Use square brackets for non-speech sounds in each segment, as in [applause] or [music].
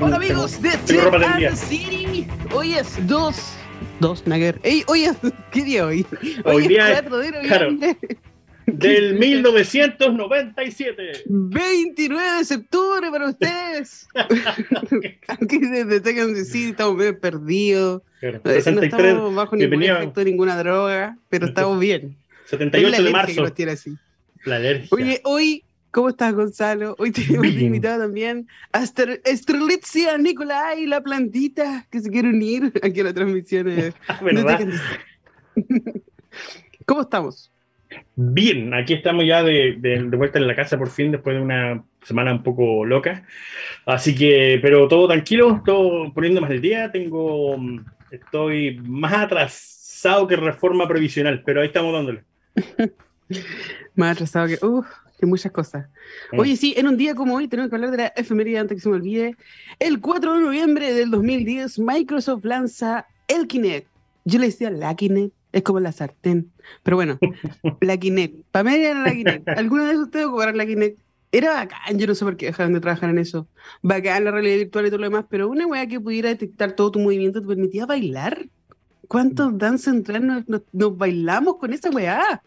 Hola amigos de tendida. and City. Hoy es 2. 2, Nagger. Ey, hoy es. [laughs] ¿Qué día hoy? Hoy es día es- 4 de claro. noviembre. [laughs] Del 1997. 29 de septiembre para ustedes. [laughs] Aquí desde Tech and City estamos medio perdidos. Claro, No 63, estamos bajo ningún efecto de ninguna droga, pero estamos bien. Es la 78 de marzo. así. La alergia. Oye, hoy, ¿cómo estás, Gonzalo? Hoy tenemos invitado también a Estrelitzia Nicolai, la plantita, que se quiere unir aquí a la transmisión. [laughs] Ah, ¿verdad? [laughs] ¿Cómo estamos? Bien, aquí estamos ya de, de- de vuelta en la casa por fin, después de una semana un poco loca. Así que, pero todo tranquilo, todo poniéndome al día. Tengo, mm, estoy más atrasado que reforma previsional, pero ahí estamos dándole. [laughs] Más atrasado que. Uf, que muchas cosas. Mm. Oye, sí, en un día como hoy tenemos que hablar de la efeméride antes que se me olvide. El 4 de noviembre del 2010, Microsoft lanza el Kinect. Yo le decía la Kinect, es como la sartén. Pero bueno, [laughs] la Kinect. Para mí era la Kinect. ¿Alguna vez ustedes ocuparon la Kinect? Era bacán, yo no sé por qué dejaron de trabajar en eso. Bacán la realidad virtual y todo lo demás, pero una weá que pudiera detectar todo tu movimiento te permitía bailar. ¿Cuántos Dance Central nos, nos- nos bailamos con esa weá?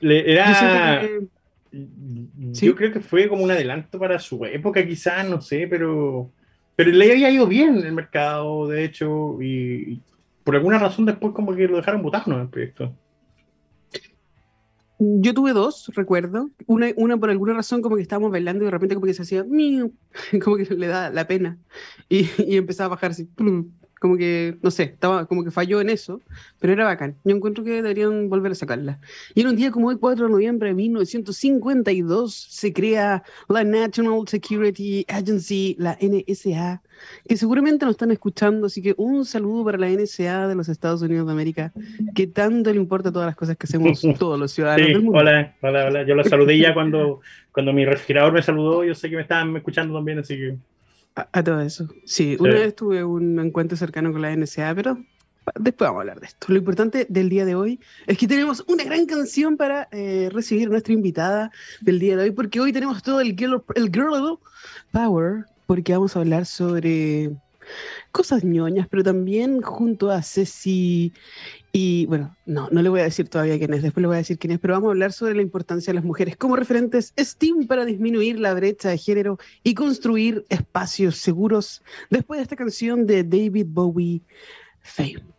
Le- era, que- yo creo que fue como un adelanto para su época, quizás, no sé, pero, pero le había ido bien el mercado, de hecho, y, y por alguna razón después como que lo dejaron botado en el proyecto. Yo tuve dos, recuerdo. Una, una por alguna razón como que estábamos bailando y de repente como que se hacía [laughs] como que le da la pena y, y empezaba a bajar así, plum, como que, no sé, estaba como que falló en eso, pero era bacán. Yo encuentro que deberían volver a sacarla. Y en un día como hoy, 4 de noviembre de 1952, se crea la National Security Agency, la NSA, que seguramente nos están escuchando, así que un saludo para la NSA de los Estados Unidos de América, que tanto le importa todas las cosas que hacemos [laughs] todos los ciudadanos Sí, del mundo. hola, hola, hola. Yo la saludé ya cuando, cuando mi refrigerador me saludó. Yo sé que me estaban escuchando también, así que. A, a todo eso. Sí, una vez tuve un encuentro cercano con la NSA, pero después vamos a hablar de esto. Lo importante del día de hoy es que tenemos una gran canción para eh, recibir a nuestra invitada del día de hoy, porque hoy tenemos todo el girl, el girl power, porque vamos a hablar sobre cosas ñoñas, pero también junto a Ceci y bueno, no, no le voy a decir todavía quién es, después le voy a decir quién es, pero vamos a hablar sobre la importancia de las mujeres como referentes STEAM para disminuir la brecha de género y construir espacios seguros después de esta canción de David Bowie, Fame.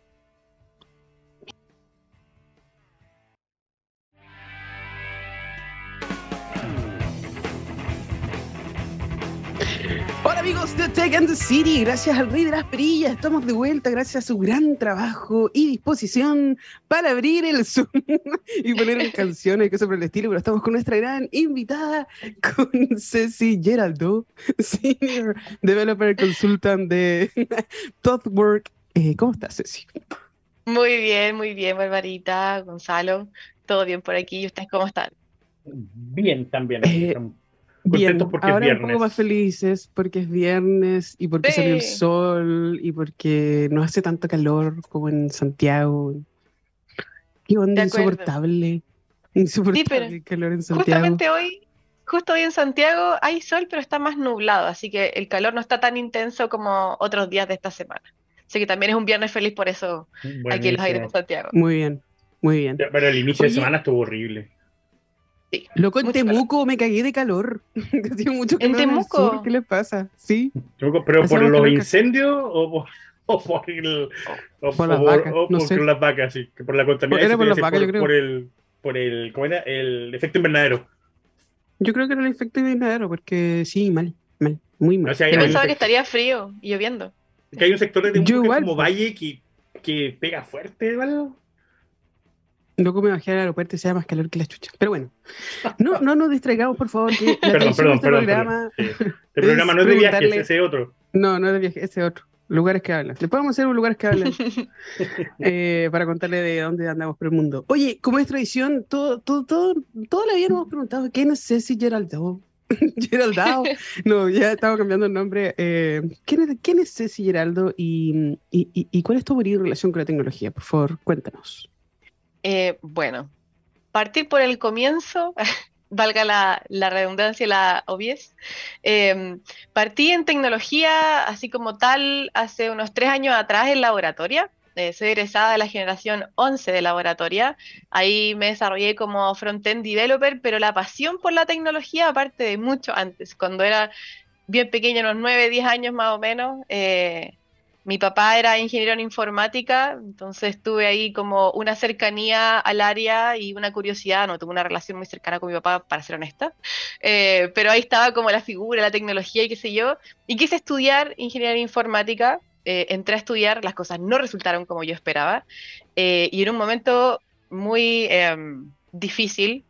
And the City, gracias al Rey de las Perillas, estamos de vuelta gracias a su gran trabajo y disposición para abrir el Zoom [laughs] y poner [laughs] canciones y cosas por el estilo, pero estamos con nuestra gran invitada, con Ceci Geraldo, [laughs] Senior Developer Consultant de ThoughtWork. Eh, ¿Cómo estás, Ceci? Muy bien, muy bien, Barbarita, Gonzalo. Todo bien por aquí. ¿Y ustedes cómo están? Bien, también. Eh, Bien, porque es ahora un viernes. poco más felices porque es viernes y porque salió el Sí. sol y porque no hace tanto calor como en Santiago. Qué onda De acuerdo. insoportable. Insoportable pero el calor en Santiago. Justamente hoy, justo hoy en Santiago hay sol, pero está más nublado, así que el calor no está tan intenso como otros días de esta semana. Así que también es un viernes feliz por eso aquí en los aires de Buenísimo. Santiago. Muy bien, muy bien. Pero el inicio Oye. de semana estuvo horrible. Sí. Loco, en Mucho calor. Temuco me cagué de calor. [laughs] Hacía mucho ¿En calor el Temuco? sur, ¿Qué les pasa? Sí. ¿Pero por Hacemos los incendios o por, o por el- o Por las vacas, o no por sé. las vacas, sí, que por la contaminación. Era por las vacas, yo creo. Por el, por el, ¿cómo era? El efecto invernadero. Yo creo que era el efecto invernadero porque sí, mal, mal, muy mal. O sea, Yo pensaba que estaría frío y lloviendo. que hay un sector de Temuco Yo que es igual, como pues. valle que, que pega fuerte, ¿vale? Loco, me bajé al aeropuerto y sea más calor que la chucha. Pero bueno, no, no nos distraigamos, por favor. Que la Perdón, perdón, este perdón. programa- perdón. Sí. [laughs] Este programa no es de viajes, ese es otro. No, no es de viaje, ese otro. Lugares que hablan. Le podemos hacer un lugares que hablan [laughs] eh, para contarle de dónde andamos por el mundo. Oye, como es tradición, todo, todo, todo, toda la vida nos hemos preguntado quién es Ceci Geraldo. [laughs] Geraldao. No, ya estaba cambiando el nombre. Eh, ¿quién, es, ¿Quién es Ceci Geraldo y, y, y- y cuál es tu morir relación con la tecnología? Por favor, cuéntanos. Eh, bueno, partir por el comienzo. [laughs] valga la, redundancia y la obvies. Em, partí en tecnología, así como tal, hace unos tres años atrás en laboratoria. Eh, soy egresada de la generación 11 de laboratoria. Ahí me desarrollé como front-end developer, pero la pasión por la tecnología, aparte de mucho antes, cuando era bien pequeña, unos 9, 10 años más o menos. Eh, mi papá era ingeniero en informática, entonces tuve ahí como una cercanía al área y una curiosidad, no tuve una relación muy cercana con mi papá, para ser honesta, eh, pero ahí estaba como la figura, la tecnología y qué sé yo, y quise estudiar ingeniería en informática, eh, entré a estudiar, las cosas no resultaron como yo esperaba, eh, y en un momento muy em, difícil,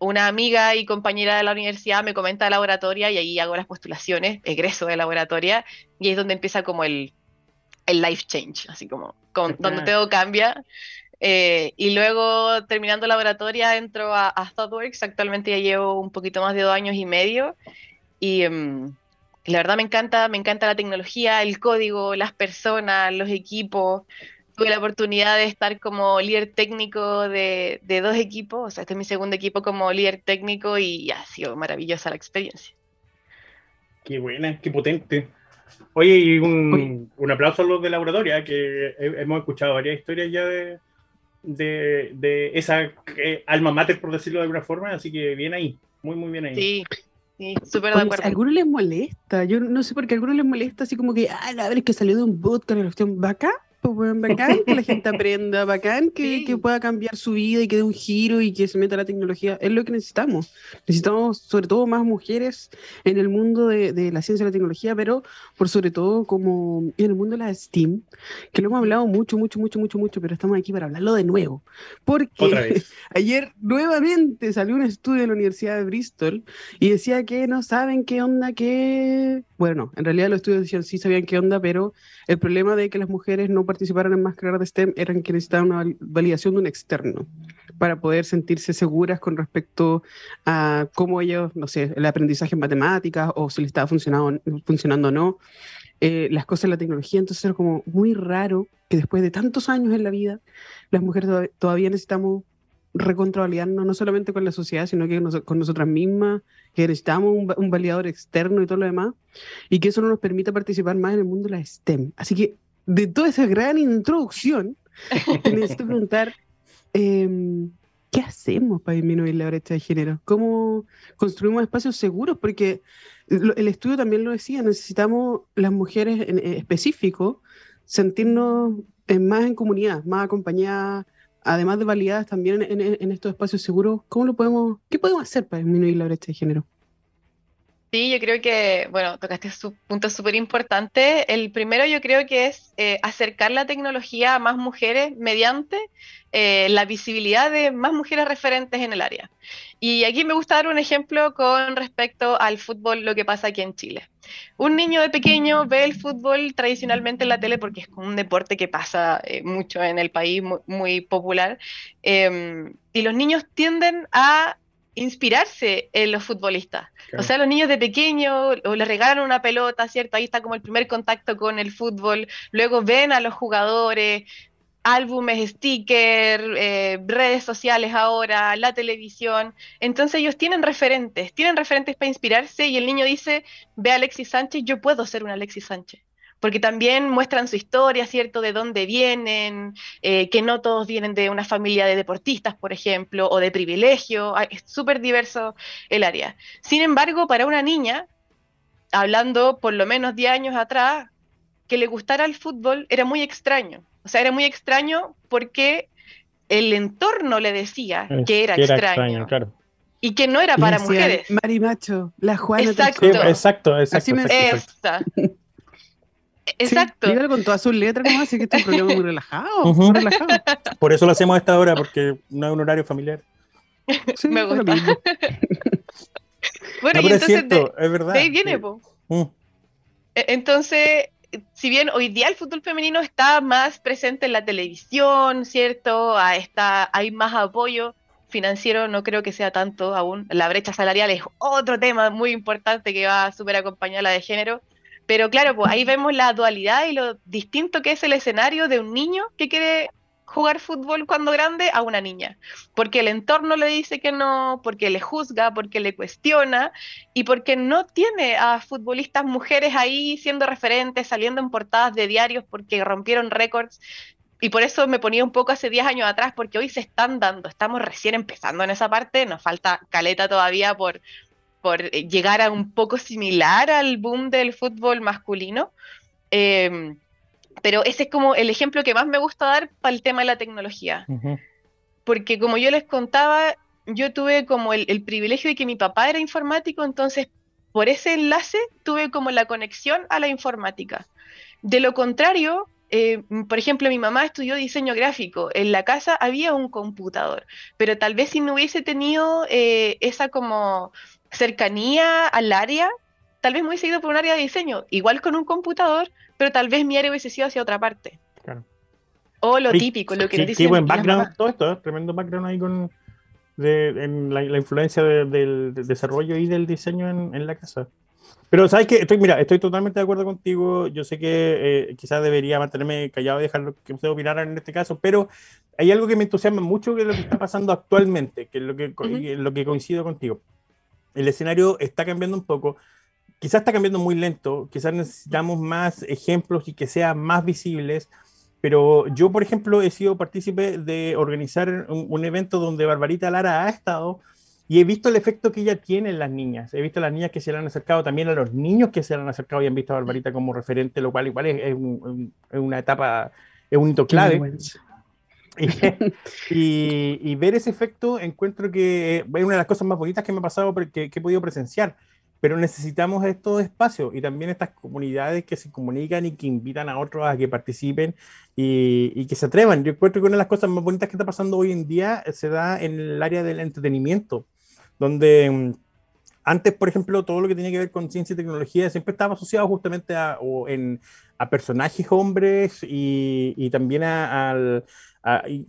una amiga y compañera de la universidad me comenta de laboratoria y ahí hago las postulaciones, egreso de laboratoria, y es donde empieza como el el life change, así como con, donde todo cambia. Eh, y luego, terminando laboratoria, entro a, ThoughtWorks. Actualmente ya llevo un poquito más de dos años y medio. Y em, la verdad me encanta, me encanta la tecnología, el código, las personas, los equipos. Tuve la oportunidad de estar como líder técnico de, de dos equipos. O sea, este es mi segundo equipo como líder técnico y ha sido maravillosa la experiencia. Qué buena, qué potente. Oye, y un, aplauso a los de Laboratoria, que hemos escuchado varias historias ya de, de, esa eh, alma mater, por decirlo de alguna forma, así que bien ahí, muy, muy bien ahí. Sí. Sí, súper de acuerdo. A algunos les molesta, yo no sé por qué a algunos les molesta, así como que, ah, a ver, es que salió de un bootcamp en la cuestión vaca pues, bacán que la gente [laughs] aprenda, bacán que, que, pueda cambiar su vida y que dé un giro y que se meta la tecnología. Es lo que necesitamos. Necesitamos sobre todo más mujeres en el mundo de, de, la ciencia y la tecnología, pero por sobre todo como en el mundo de la STEAM, que lo hemos hablado mucho, mucho, mucho, mucho, mucho, pero estamos aquí para hablarlo de nuevo. Porque [laughs] ayer nuevamente salió un estudio de la Universidad de Bristol y decía que no saben qué onda, qué... Bueno, en realidad los estudios decían sí sabían qué onda, pero el problema de que las mujeres no participaron en más carreras de STEM era que necesitaban una validación de un externo para poder sentirse seguras con respecto a cómo ellos, no sé, el aprendizaje en matemáticas o si les estaba funcionando, funcionando o no, eh, las cosas en la tecnología. Entonces era como muy raro que después de tantos años en la vida, las mujeres todavía necesitamos recontroliarnos no solamente con la sociedad, sino que con nosotras mismas, que necesitamos un, validador externo y todo lo demás, y que eso no nos permita participar más en el mundo de la STEM. Así que, de toda esa gran introducción, [laughs] necesito preguntar, em, ¿qué hacemos para disminuir la brecha de género? ¿Cómo construimos espacios seguros? Porque el estudio también lo decía, necesitamos las mujeres en específico sentirnos más en comunidad, más acompañadas, además de validadas también en, estos espacios seguros, ¿cómo lo podemos, qué podemos hacer para disminuir la brecha de género? Sí, yo creo que, bueno, tocaste su punto súper importante. El primero yo creo que es eh, acercar la tecnología a más mujeres mediante eh, la visibilidad de más mujeres referentes en el área. Y aquí me gusta dar un ejemplo con respecto al fútbol, lo que pasa aquí en Chile. Un niño de pequeño ve el fútbol tradicionalmente en la tele porque es un deporte que pasa eh, mucho en el país, muy, popular. Em, y los niños tienden a inspirarse en los futbolistas. O sea, los niños de pequeño o les regalan una pelota, ¿cierto? Ahí está como el primer contacto con el fútbol. Luego ven a los jugadores, álbumes, stickers, eh, redes sociales ahora, la televisión. Entonces ellos tienen referentes, tienen referentes para inspirarse y el niño dice, ve a Alexis Sánchez, yo puedo ser un Alexis Sánchez porque también muestran su historia, ¿cierto? De dónde vienen, eh, que no todos vienen de una familia de deportistas, por ejemplo, o de privilegio, es súper diverso el área. Sin embargo, para una niña, hablando por lo menos 10 años atrás, que le gustara el fútbol era muy extraño. O sea, era muy extraño porque el entorno le decía que era, extraño. claro. Y que no era para mujeres. Marimacho, la Juana. Exacto. exacto, exacto. exacto. Exacto. Sí, con todas sus letras, ¿cómo así que este es un programa muy relajado, muy relajado. Por eso lo hacemos a esta hora, porque no es un horario familiar. [laughs] Me gusta. [laughs] bueno, y entonces es, cierto, es verdad. De ahí viene, po. Mm. E, entonces, si bien hoy día el fútbol femenino está más presente en la televisión, ¿cierto? Ah, está, hay más apoyo financiero, no creo que sea tanto aún. La brecha salarial es otro tema muy importante que va a súper acompañar a la de género. Pero claro, pues ahí vemos la dualidad y lo distinto que es el escenario de un niño que quiere jugar fútbol cuando grande a una niña, porque el entorno le dice que no, porque le juzga, porque le cuestiona y porque no tiene a futbolistas mujeres ahí siendo referentes, saliendo en portadas de diarios porque rompieron récords. Y por eso me ponía un poco hace 10 años atrás, porque hoy se están dando, estamos recién empezando en esa parte, nos falta caleta todavía por, por eh, llegar a un poco similar al boom del fútbol masculino. Em, pero ese es como el ejemplo que más me gusta dar para el tema de la tecnología. Porque como yo les contaba, yo tuve como el, privilegio de que mi papá era informático, entonces por ese enlace tuve como la conexión a la informática. De lo contrario, eh, por ejemplo, mi mamá estudió diseño gráfico, en la casa había un computador, pero tal vez si no hubiese tenido eh, esa como cercanía al área, tal vez me hubiese ido por un área de diseño, igual con un computador, pero tal vez mi área hubiese sido hacia otra parte. Claro. O lo típico, lo que sí, dicen. buen background, todo esto, ¿eh? tremendo background ahí con en la, influencia del desarrollo y del diseño en, la casa. Pero sabes que estoy, mira, estoy totalmente de acuerdo contigo. Yo sé que eh, quizás debería mantenerme callado y dejar que ustedes opinaran en este caso, pero hay algo que me entusiasma mucho que es lo que está pasando actualmente, que es lo que, lo que coincido contigo. El escenario está cambiando un poco quizás está cambiando muy lento, quizás necesitamos más ejemplos y que sean más visibles, pero yo, por ejemplo, he sido partícipe de organizar un, evento donde Barbarita Lara ha estado y he visto el efecto que ella tiene en las niñas. He visto a las niñas que se le han acercado, también a los niños que se le han acercado y han visto a Barbarita como referente, lo cual igual es, una etapa, es un hito clave. [laughs] Y, ver ese efecto encuentro que es una de las cosas más bonitas que me ha pasado, que, que he podido presenciar pero necesitamos estos espacios y también estas comunidades que se comunican y que invitan a otros a que participen y, que se atrevan. Yo encuentro que una de las cosas más bonitas que está pasando hoy en día se da en el área del entretenimiento, donde mm, antes, por ejemplo, todo lo que tenía que ver con ciencia y tecnología siempre estaba asociado justamente a, a personajes hombres y, también a, al...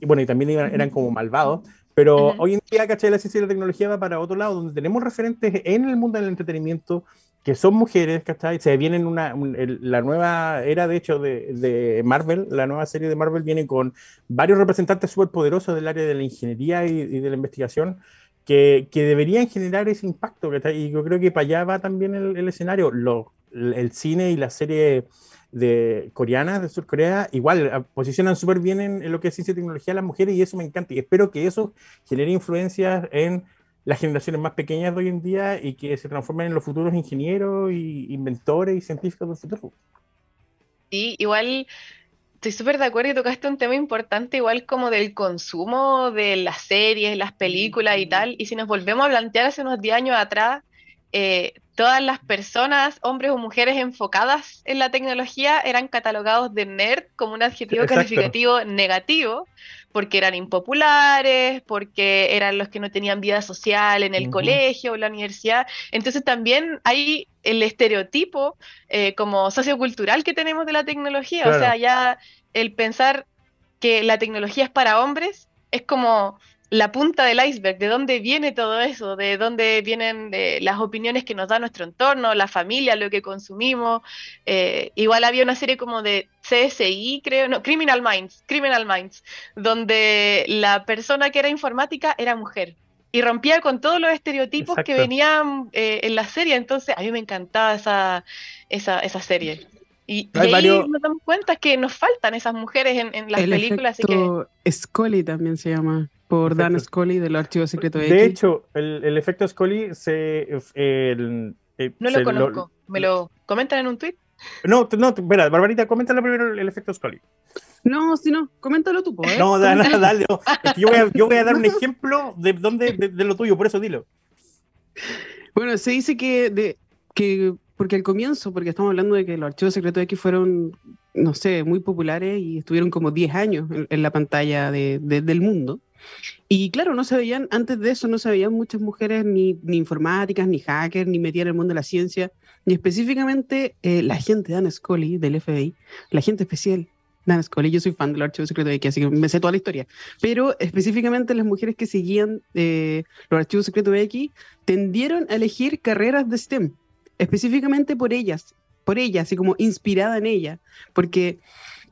bueno, y también eran como malvados, pero hoy en día, ¿cachai? La ciencia y la tecnología va para otro lado, donde tenemos referentes en el mundo del entretenimiento que son mujeres, ¿cachai? Se viene una, la nueva era, de hecho, de, de, Marvel, la nueva serie de Marvel viene con varios representantes súper poderosos del área de la ingeniería y, de la investigación que, que, deberían generar ese impacto, ¿cachai? Y yo creo que para allá va también el, el escenario. Lo, el cine y la serie de coreanas de Sur Corea, igual ah, posicionan súper bien en, lo que es ciencia y tecnología las mujeres y eso me encanta y espero que eso genere influencias en las generaciones más pequeñas de hoy en día y que se transformen en los futuros ingenieros y inventores y científicos del futuro. Sí, igual estoy súper de acuerdo y tocaste un tema importante igual como del consumo de las series, las películas y tal, y si nos volvemos a plantear hace unos 10 años atrás, eh, todas las personas, hombres o mujeres enfocadas en la tecnología, eran catalogados de nerd como un adjetivo calificativo negativo, porque eran impopulares, porque eran los que no tenían vida social en el colegio o la universidad. Entonces también hay el estereotipo eh, como sociocultural que tenemos de la tecnología. O sea, ya el pensar que la tecnología es para hombres es como la punta del iceberg, de dónde viene todo eso, de dónde vienen las opiniones que nos da nuestro entorno, la familia, lo que consumimos. Eh, igual había una serie como de CSI, creo, no, Criminal Minds, Criminal Minds, donde la persona que era informática era mujer. Y rompía con todos los estereotipos que venían eh, en la serie. Entonces, a mí me encantaba esa, esa, esa serie. Y, ahí nos damos cuenta que nos faltan esas mujeres en, las películas. Así que... Scully también se llama por Dan Scully del Archivo Secreto de De hecho, el, el, efecto Scully se. El, eh, no lo conozco. ¿Me lo comentan en un tweet? No, no, espera, Barbarita, coméntalo primero el, efecto Scully. No, si no, coméntalo tú, ¿eh? [laughs] No, dale, dale. yo, voy a, yo, voy a, dar un [laughs] ejemplo de, dónde, de, lo tuyo, por eso dilo. Bueno, se dice que, de, que, porque al comienzo, porque estamos hablando de que los archivos secretos X fueron, no sé, muy populares y estuvieron como 10 años en, la pantalla de, del mundo. Y claro, no se veían, antes de eso no se veían muchas mujeres ni, ni informáticas, ni hackers, ni metían en el mundo de la ciencia, ni específicamente eh, la gente de Dan Scully, del FBI, la gente especial Dan Scully, yo soy fan del Archivo Secreto de X, así que me sé toda la historia. Pero específicamente las mujeres que seguían eh, los archivos secretos de X tendieron a elegir carreras de STEM, específicamente por ellas, por ellas, así como inspirada en ella, porque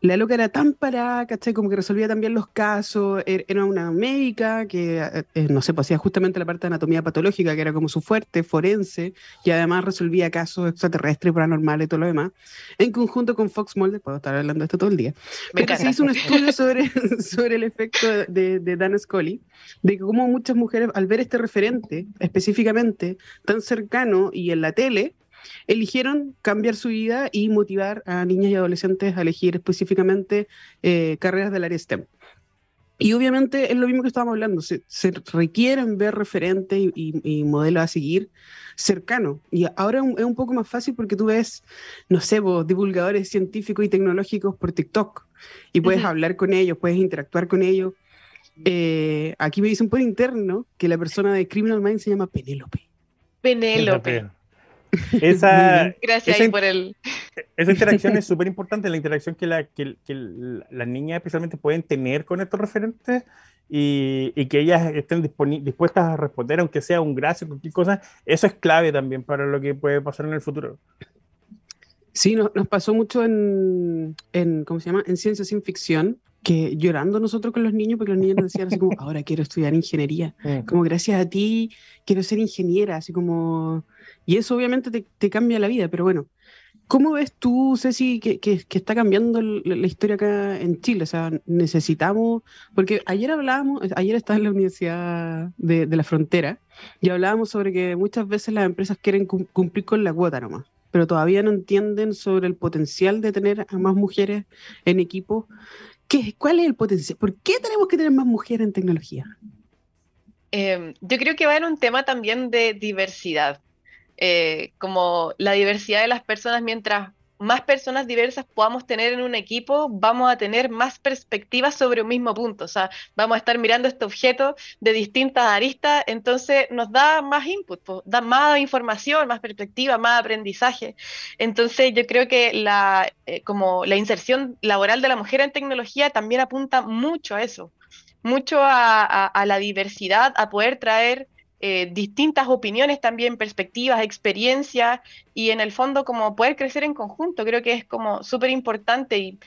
la loca era tan parada, ¿cachai? Como que resolvía también los casos, er, era una médica que, eh, eh, no sé, pues hacía justamente la parte de anatomía patológica, que era como su fuerte, forense, y además resolvía casos extraterrestres, paranormales y todo lo demás, en conjunto con Fox Mulder, puedo estar hablando de esto todo el día. Pero se hizo un estudio sobre, [laughs] sobre el efecto de, de Dan Scully, de cómo muchas mujeres, al ver este referente específicamente tan cercano y en la tele, eligieron cambiar su vida y motivar a niñas y adolescentes a elegir específicamente eh, carreras del área STEM. Y obviamente es lo mismo que estábamos hablando, se, requieren ver referentes y, modelos a seguir cercanos. Y ahora es un, poco más fácil porque tú ves, no sé, vos, divulgadores científicos y tecnológicos por TikTok y puedes hablar con ellos, puedes interactuar con ellos. Eh, aquí me dicen por interno que la persona de Criminal Minds se llama Penélope. Penélope. [laughs] Esa, Gracias por el... [laughs] Esa interacción es [laughs] súper importante, la interacción que, la, que, las niñas especialmente pueden tener con estos referentes y, y que ellas estén dispuestas a responder, aunque sea un gracias, cualquier cosa, eso es clave también para lo que puede pasar en el futuro. Sí, nos, nos pasó mucho en, en, ¿cómo se llama? En ciencia sin ficción, que llorando nosotros con los niños, porque los niños nos decían así como, ahora quiero estudiar ingeniería, mm. como gracias a ti quiero ser ingeniera, así como, y eso obviamente te, cambia la vida, pero bueno, ¿cómo ves tú, Ceci, que, está cambiando la, historia acá en Chile? O sea, necesitamos, porque ayer hablábamos, ayer estaba en la Universidad de, la Frontera, y hablábamos sobre que muchas veces las empresas quieren cumplir con la cuota nomás pero todavía no entienden sobre el potencial de tener a más mujeres en equipos ¿Cuál es el potencial? ¿Por qué tenemos que tener más mujeres en tecnología? Em, yo creo que va en un tema también de diversidad. Eh, como la diversidad de las personas, mientras más personas diversas podamos tener en un equipo, vamos a tener más perspectivas sobre un mismo punto. O sea, vamos a estar mirando este objeto de distintas aristas, entonces nos da más input, da más información, más perspectiva, más aprendizaje. Entonces, yo creo que la, eh, como la inserción laboral de la mujer en tecnología también apunta mucho a eso, mucho a la diversidad, a poder traer eh, distintas opiniones también, perspectivas, experiencias y en el fondo como poder crecer en conjunto. Creo que es como súper importante y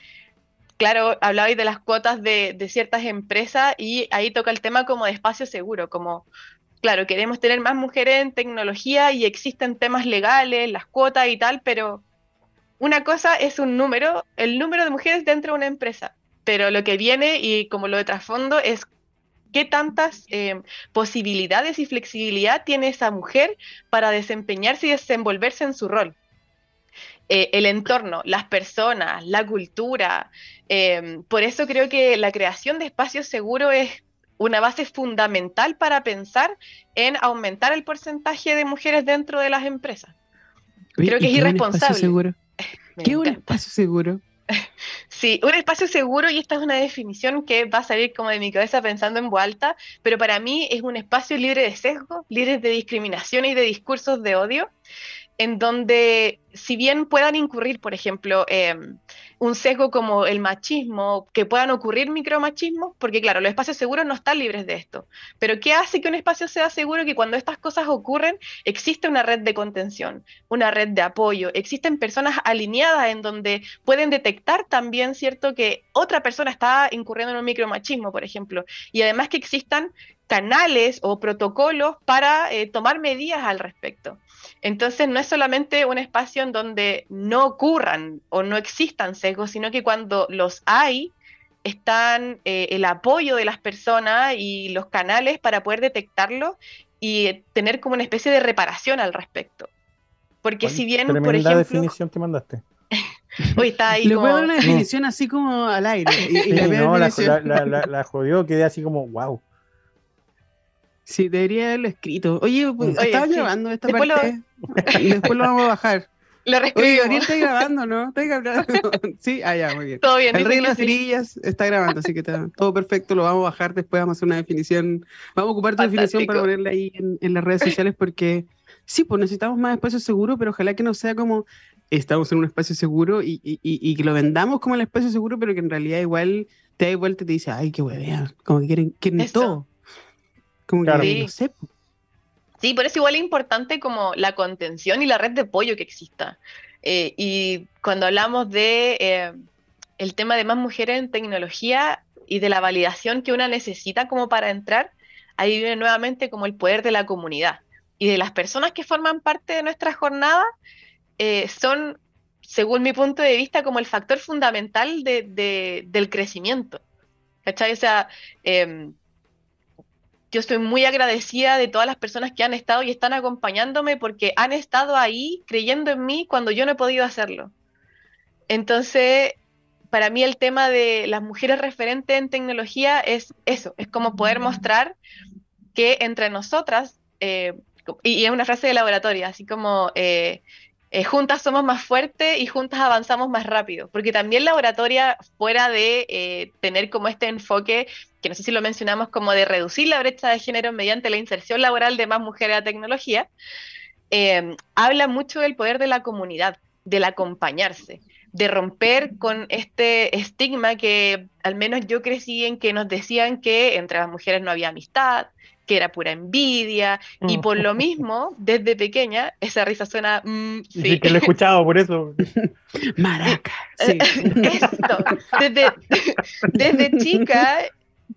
claro, hablabais de las cuotas de, de, ciertas empresas y ahí toca el tema como de espacio seguro, como, claro, queremos tener más mujeres en tecnología y existen temas legales, las cuotas y tal, pero una cosa es un número, el número de mujeres dentro de una empresa, pero lo que viene y como lo de trasfondo es qué tantas eh, posibilidades y flexibilidad tiene esa mujer para desempeñarse y desenvolverse en su rol. Eh, el entorno, las personas, la cultura. Eh, por eso creo que la creación de espacios seguros es una base fundamental para pensar en aumentar el porcentaje de mujeres dentro de las empresas. creo que es irresponsable. Seguro? [laughs] ¿Qué es un espacio seguro? [laughs] Sí, un espacio seguro, y esta es una definición que va a salir como de mi cabeza pensando en voz alta, pero para mí es un espacio libre de sesgo, libre de discriminación y de discursos de odio, en donde si bien puedan incurrir, por ejemplo, em, un sesgo como el machismo, que puedan ocurrir micromachismos, porque claro, los espacios seguros no están libres de esto, pero ¿qué hace que un espacio sea seguro? Que cuando estas cosas ocurren, existe una red de contención, una red de apoyo, existen personas alineadas en donde pueden detectar también, ¿cierto?, que otra persona está incurriendo en un micromachismo, por ejemplo, y además que existan canales o protocolos para eh, tomar medidas al respecto. Entonces, no es solamente un espacio en donde no ocurran o no existan sesgos, sino que cuando los hay, están eh, el apoyo de las personas y los canales para poder detectarlo y tener como una especie de reparación al respecto. Porque si bien, por ejemplo... definición que mandaste. [laughs] Hoy está ahí Le voy a dar una definición así como al aire. no, la, la, la, jodió, quedé así como, wow. Sí, debería haberlo escrito. Oye, pues, estaba grabando esta parte. [laughs] Después lo vamos a bajar. Lo Oye, ahorita estoy grabando, ¿no? Estoy grabando. [laughs] sí, ah, ya, muy bien. Todo bien. El rey de las está grabando, así que está todo perfecto. Lo vamos a bajar. Después vamos a hacer una definición. Vamos a ocupar tu definición para ponerla ahí en, las redes sociales porque sí, pues necesitamos más espacio seguro, pero ojalá que no sea como estamos en un espacio seguro y, y, y, que lo vendamos como el espacio seguro, pero que en realidad igual te da vuelta y te dice, ay, qué huevea, como que quieren, quieren todo. Como que sí. no sé. Sí, por eso igual es importante como la contención y la red de apoyo que exista. Eh, y cuando hablamos de, eh, el tema de más mujeres en tecnología y de la validación que una necesita como para entrar, ahí viene nuevamente como el poder de la comunidad y de las personas que forman parte de nuestra jornada, eh, son, según mi punto de vista, como el factor fundamental del crecimiento. ¿Cachai? O sea, em, yo estoy muy agradecida de todas las personas que han estado y están acompañándome porque han estado ahí creyendo en mí cuando yo no he podido hacerlo. Entonces, para mí el tema de las mujeres referentes en tecnología es eso, es como poder mostrar que entre nosotras, eh, y, es una frase de laboratorio, así como eh, eh, juntas somos más fuertes y juntas avanzamos más rápido, porque también laboratoria, fuera de tener como este enfoque, que no sé si lo mencionamos, como de reducir la brecha de género mediante la inserción laboral de más mujeres a tecnología, habla mucho del poder de la comunidad, del acompañarse de romper con este estigma que al menos yo crecí en que nos decían que entre las mujeres no había amistad, que era pura envidia, y por lo [laughs] mismo, desde pequeña, esa risa suena... Mm, sí. que lo he escuchado por eso. [laughs] Maraca. Sí. [laughs] Esto, desde, desde chica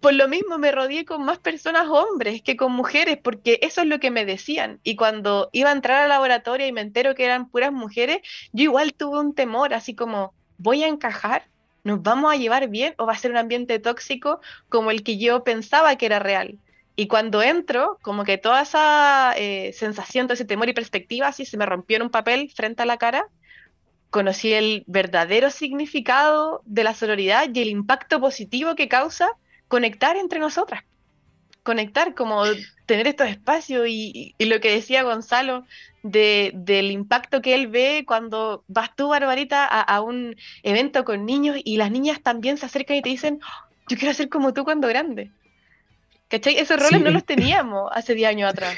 por lo mismo me rodeé con más personas hombres que con mujeres, porque eso es lo que me decían. Y cuando iba a entrar al laboratorio y me entero que eran puras mujeres, yo igual tuve un temor, así como, ¿voy a encajar? ¿Nos vamos a llevar bien o va a ser un ambiente tóxico como el que yo pensaba que era real? Y cuando entro, como que toda esa eh, sensación, todo ese temor y perspectiva, así se me rompió en un papel frente a la cara, conocí el verdadero significado de la sororidad y el impacto positivo que causa conectar entre nosotras, conectar, como tener estos espacios y, lo que decía Gonzalo de, del impacto que él ve cuando vas tú, Barbarita, a, un evento con niños y las niñas también se acercan y te dicen, yo quiero ser como tú cuando grande. ¿Cachai? Esos roles no los teníamos hace 10 años atrás.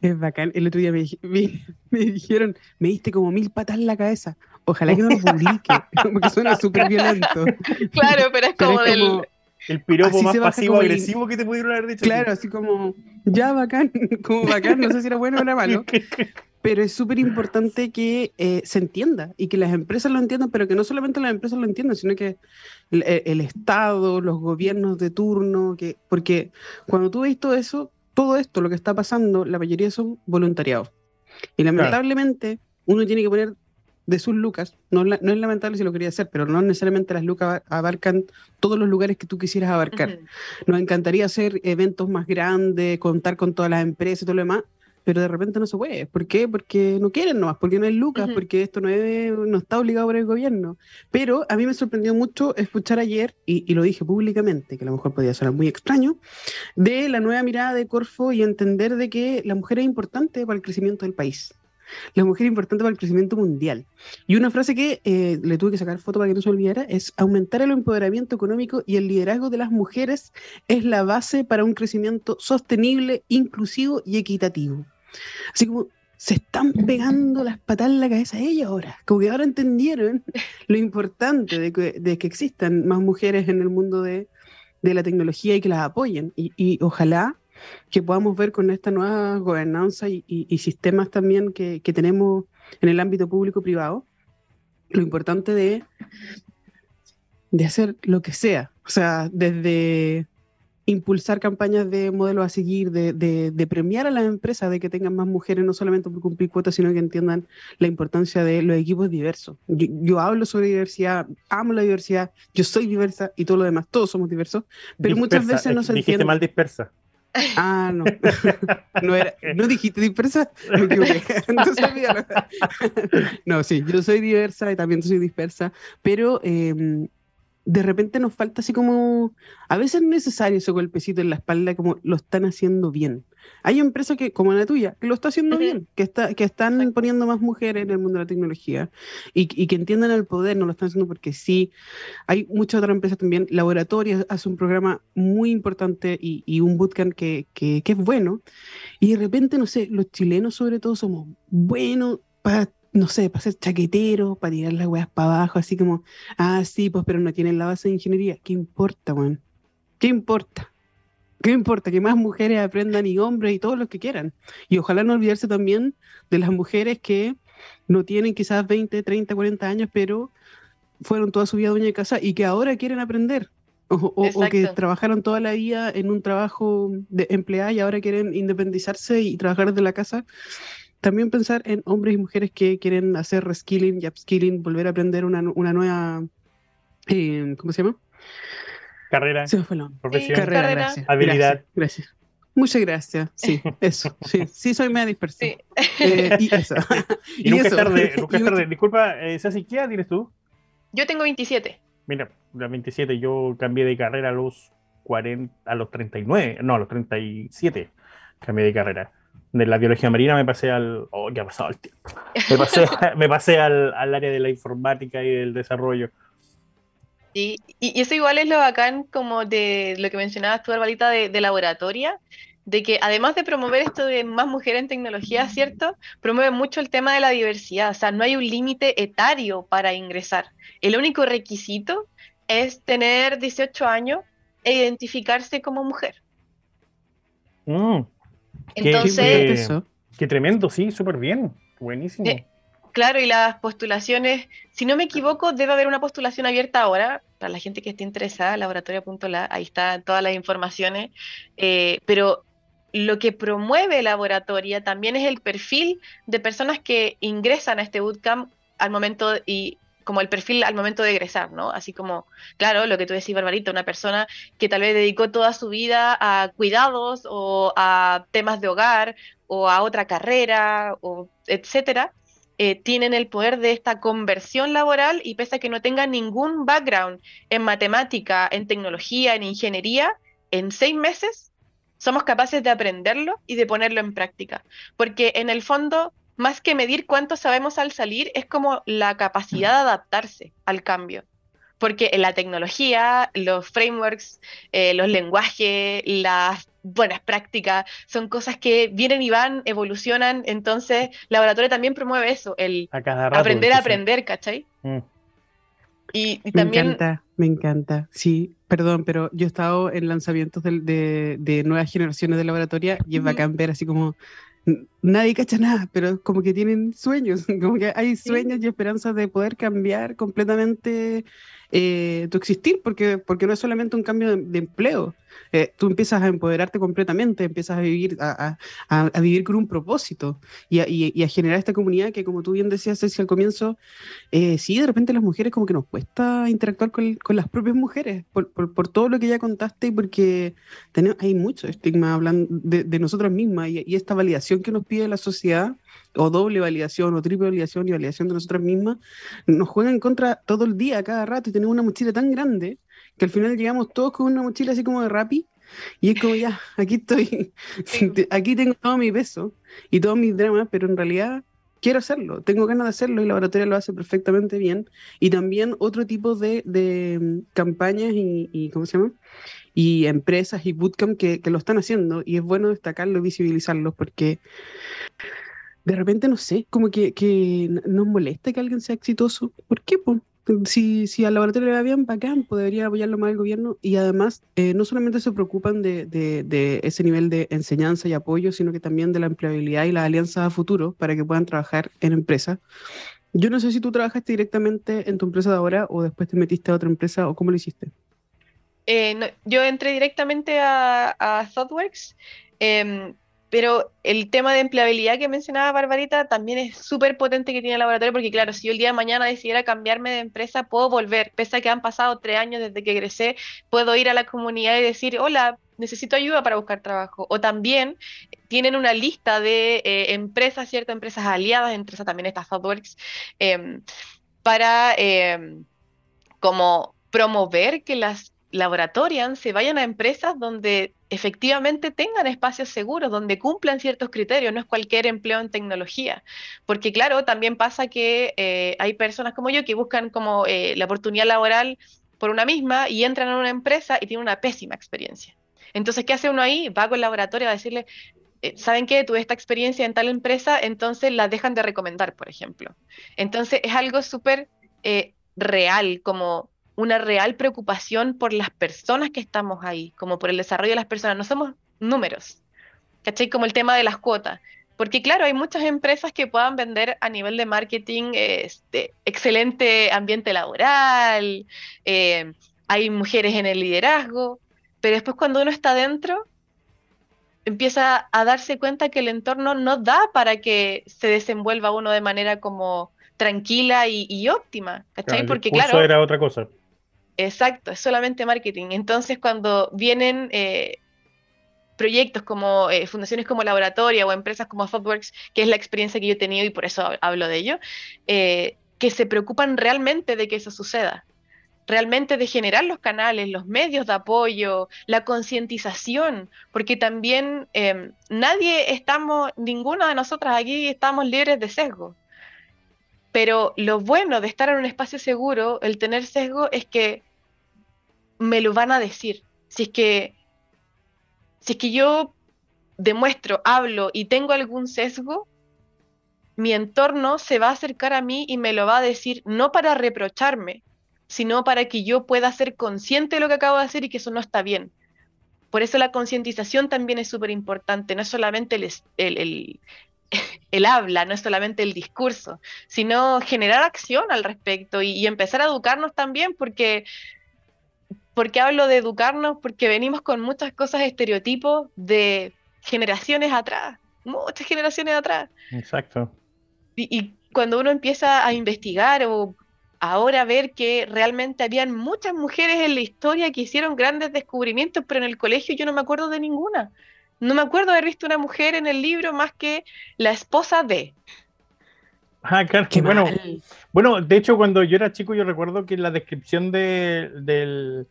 Es bacán. El otro día me, me, dijeron, me diste como mil patas en la cabeza. Ojalá que no lo publique, [laughs] porque suena [laughs] súper violento. Claro, pero es como, del, el piropo más pasivo-agresivo que te pudieron haber dicho. Claro, así como, ya bacán, [laughs] como bacán, no sé si era bueno o era malo. [laughs] Pero es súper importante que eh, se entienda y que las empresas lo entiendan, pero que no solamente las empresas lo entiendan, sino que el, el Estado, los gobiernos de turno, que, porque cuando tú ves todo eso, todo esto, lo que está pasando, la mayoría son voluntariados. Y lamentablemente uno tiene que poner de sus lucas, no, no, es lamentable si lo quería hacer, pero no necesariamente las lucas abarcan todos los lugares que tú quisieras abarcar. Nos encantaría hacer eventos más grandes, contar con todas las empresas y todo lo demás, pero de repente no se puede. ¿Por qué? Porque no quieren nomás, porque no hay lucas, porque esto no, es, no está obligado por el gobierno. Pero a mí me sorprendió mucho escuchar ayer, y, y, lo dije públicamente, que a lo mejor podía sonar muy extraño, de la nueva mirada de Corfo y entender de que la mujer es importante para el crecimiento del país la mujer importante para el crecimiento mundial. Y una frase que eh, le tuve que sacar foto para que no se olvidara es aumentar el empoderamiento económico y el liderazgo de las mujeres es la base para un crecimiento sostenible, inclusivo y equitativo. Así como se están pegando las patas en la cabeza a ellas ahora, como que ahora entendieron lo importante de que, existan más mujeres en el mundo de, la tecnología y que las apoyen. y ojalá que podamos ver con esta nueva gobernanza y, sistemas también que, tenemos en el ámbito público-privado, lo importante de, de hacer lo que sea, o sea, desde impulsar campañas de modelos a seguir, de, premiar a las empresas de que tengan más mujeres, no solamente por cumplir cuotas, sino que entiendan la importancia de los equipos diversos. Yo, hablo sobre diversidad, amo la diversidad, yo soy diversa y todo lo demás, todos somos diversos, pero muchas veces no se entiende. mal dispersa. Ah, no. [laughs] No, era, ¿no dijiste dispersa? Me equivoqué. [laughs] no, sí, yo soy diversa y también soy dispersa, pero eh, de repente nos falta así como, a veces es necesario ese golpecito en la espalda como lo están haciendo bien. Hay empresas que, como la tuya, que lo está haciendo bien, que, está, que están poniendo más mujeres en el mundo de la tecnología y, que entiendan el poder, no lo están haciendo porque sí. Hay muchas otras empresas también, Laboratorios hace un programa muy importante y, un bootcamp que, que, que es bueno. Y de repente, no sé, los chilenos sobre todo somos buenos para no sé, para ser chaquetero, para tirar las weas para abajo, así como, ah, sí, pues, pero no tienen la base de ingeniería. ¿Qué importa, weón? ¿Qué importa? ¿Qué importa? Que más mujeres aprendan y hombres y todos los que quieran. Y ojalá no olvidarse también de las mujeres que no tienen quizás 20, 30, 40 años, pero fueron toda su vida dueña de casa y que ahora quieren aprender. O, que trabajaron toda la vida en un trabajo de empleada y ahora quieren independizarse y trabajar desde la casa. También pensar en hombres y mujeres que quieren hacer reskilling y upskilling, volver a aprender una, una nueva, eh, ¿cómo se llama? Carrera. Profesión. Carrera, Habilidad. Gracias, Muchas gracias. Sí, [laughs] eso. Sí, sí soy media dispersa. Sí. Eh, y eso. [laughs] [laughs] y, nunca es tarde. Nunca es tarde. Disculpa, eh, ¿qué edad tienes tú? Yo tengo 27. Mira, la 27, yo cambié de carrera a los 40, a los 39, no, a los 37 cambié de carrera. De la biología marina me pasé al. Oh, ya ha pasado el tiempo. Me pasé, [laughs] [laughs] me pasé al, al, área de la informática y del desarrollo. y, y, eso igual es lo bacán, como de lo que mencionabas tú, Arbalita, de, de laboratoria, de que además de promover esto de más mujeres en tecnología, ¿cierto? Promueve mucho el tema de la diversidad, o sea, no hay un límite etario para ingresar. El único requisito es tener 18 años e identificarse como mujer. Mm. Entonces... Qué, tremendo, sí, súper bien, buenísimo. Eh, claro, y las postulaciones, si no me equivoco, debe haber una postulación abierta ahora, para la gente que esté interesada, laboratorio.la, ahí están todas las informaciones, eh, pero lo que promueve Laboratoria también es el perfil de personas que ingresan a este bootcamp al momento y como el perfil al momento de egresar, ¿no? Así como, claro, lo que tú decís, Barbarita, una persona que tal vez dedicó toda su vida a cuidados o a temas de hogar o a otra carrera, o etcétera, eh, tienen el poder de esta conversión laboral y pese a que no tengan ningún background en matemática, en tecnología, en ingeniería, en seis meses somos capaces de aprenderlo y de ponerlo en práctica. Porque en el fondo, más que medir cuánto sabemos al salir, es como la capacidad de adaptarse al cambio. Porque en la tecnología, los frameworks, eh, los lenguajes, las buenas prácticas, son cosas que vienen y van, evolucionan. Entonces, laboratorio también promueve eso, el aprender a aprender, ¿cachai? Mm. Y, también... Me encanta, me encanta. Sí, perdón, pero yo he estado en lanzamientos de, de, nuevas generaciones de laboratoria y es bacán ver así como nadie cacha nada, pero como que tienen sueños, [laughs] como que hay sueños y esperanzas de poder cambiar completamente eh, tu existir, porque, porque no es solamente un cambio de, empleo, eh, tú empiezas a empoderarte completamente, empiezas a vivir, a, a, vivir con un propósito y a, y a, generar esta comunidad que, como tú bien decías, Ceci, al comienzo, eh, sí, de repente las mujeres como que nos cuesta interactuar con, con las propias mujeres, por, por, por, todo lo que ya contaste y porque tenemos, hay mucho estigma hablando de, de nosotras mismas y, y esta validación que nos pide la sociedad o doble validación o triple validación y validación de nosotras mismas, nos juegan en contra todo el día, cada rato, y tenemos una mochila tan grande que al final llegamos todos con una mochila así como de rapi, y es como ya, aquí estoy, [laughs] aquí tengo todo mi peso y todos mis dramas, pero en realidad quiero hacerlo, tengo ganas de hacerlo y la laboratoria lo hace perfectamente bien. Y también otro tipo de, de mm, campañas y, y, ¿cómo se llama? Y empresas y bootcamp que, que, lo están haciendo y es bueno destacarlo y visibilizarlos porque de repente, no sé, como que, que nos molesta que alguien sea exitoso. ¿Por qué? Si, si al laboratorio le va bien, bacán, pues debería apoyarlo más el gobierno. Y además, eh, no solamente se preocupan de, de, de, ese nivel de enseñanza y apoyo, sino que también de la empleabilidad y la alianza a futuro para que puedan trabajar en empresa. Yo no sé si tú trabajaste directamente en tu empresa de ahora o después te metiste a otra empresa o cómo lo hiciste. Eh, yo entré directamente a, a ThoughtWorks. Eh, pero el tema de empleabilidad que mencionaba Barbarita también es súper potente que tiene el laboratorio, porque claro, si yo el día de mañana decidiera cambiarme de empresa, puedo volver, pese a que han pasado tres años desde que egresé, puedo ir a la comunidad y decir, hola, necesito ayuda para buscar trabajo. O también tienen una lista de eh, empresas, ¿cierto? Empresas aliadas, entre esas también está ThoughtWorks, em, para em, como promover que las laboratorias se vayan a empresas donde efectivamente tengan espacios seguros, donde cumplan ciertos criterios, no es cualquier empleo en tecnología. Porque claro, también pasa que eh, hay personas como yo que buscan como eh, la oportunidad laboral por una misma y entran a una empresa y tienen una pésima experiencia. Entonces, ¿qué hace uno ahí? Va con el laboratorio a decirle, eh, ¿saben qué? Tuve esta experiencia en tal empresa, entonces la dejan de recomendar, por ejemplo. Entonces, es algo súper real, como una real preocupación por las personas que estamos ahí, como por el desarrollo de las personas. No somos números, ¿cachai? Como el tema de las cuotas. porque claro, hay muchas empresas que puedan vender a nivel de marketing este, excelente ambiente laboral, eh, hay mujeres en el liderazgo, pero después cuando uno está dentro, empieza a darse cuenta que el entorno no da para que se desenvuelva uno de manera como tranquila y, óptima, ¿cachai? Porque claro... era otra cosa. Exacto, es solamente marketing. Entonces cuando vienen eh, proyectos como eh, fundaciones como Laboratoria o empresas como Thoughtworks, que es la experiencia que yo he tenido y por eso hablo de ello, eh, que se preocupan realmente de que eso suceda realmente de generar los canales, los medios de apoyo, la concientización, porque también em, nadie estamos, ninguna de nosotras aquí estamos libres de sesgo. Pero lo bueno de estar en un espacio seguro, el tener sesgo, es que me lo van a decir. Si es que, si es que yo demuestro, hablo y tengo algún sesgo, mi entorno se va a acercar a mí y me lo va a decir, no para reprocharme, sino para que yo pueda ser consciente de lo que acabo de hacer y que eso no está bien. Por eso la concientización también es súper importante, no es solamente el, habla, no es solamente el discurso, sino generar acción al respecto y, empezar a educarnos también, porque, porque hablo de educarnos, porque venimos con muchas cosas estereotipos de generaciones atrás, muchas generaciones atrás. Exacto. Y, y cuando uno empieza a investigar o ahora ver que realmente habían muchas mujeres en la historia que hicieron grandes descubrimientos, pero en el colegio yo no me acuerdo de ninguna. No me acuerdo haber visto una mujer en el libro más que la esposa de. Ah, claro. bueno, bueno, de hecho, cuando yo era chico, yo recuerdo que la descripción de, del.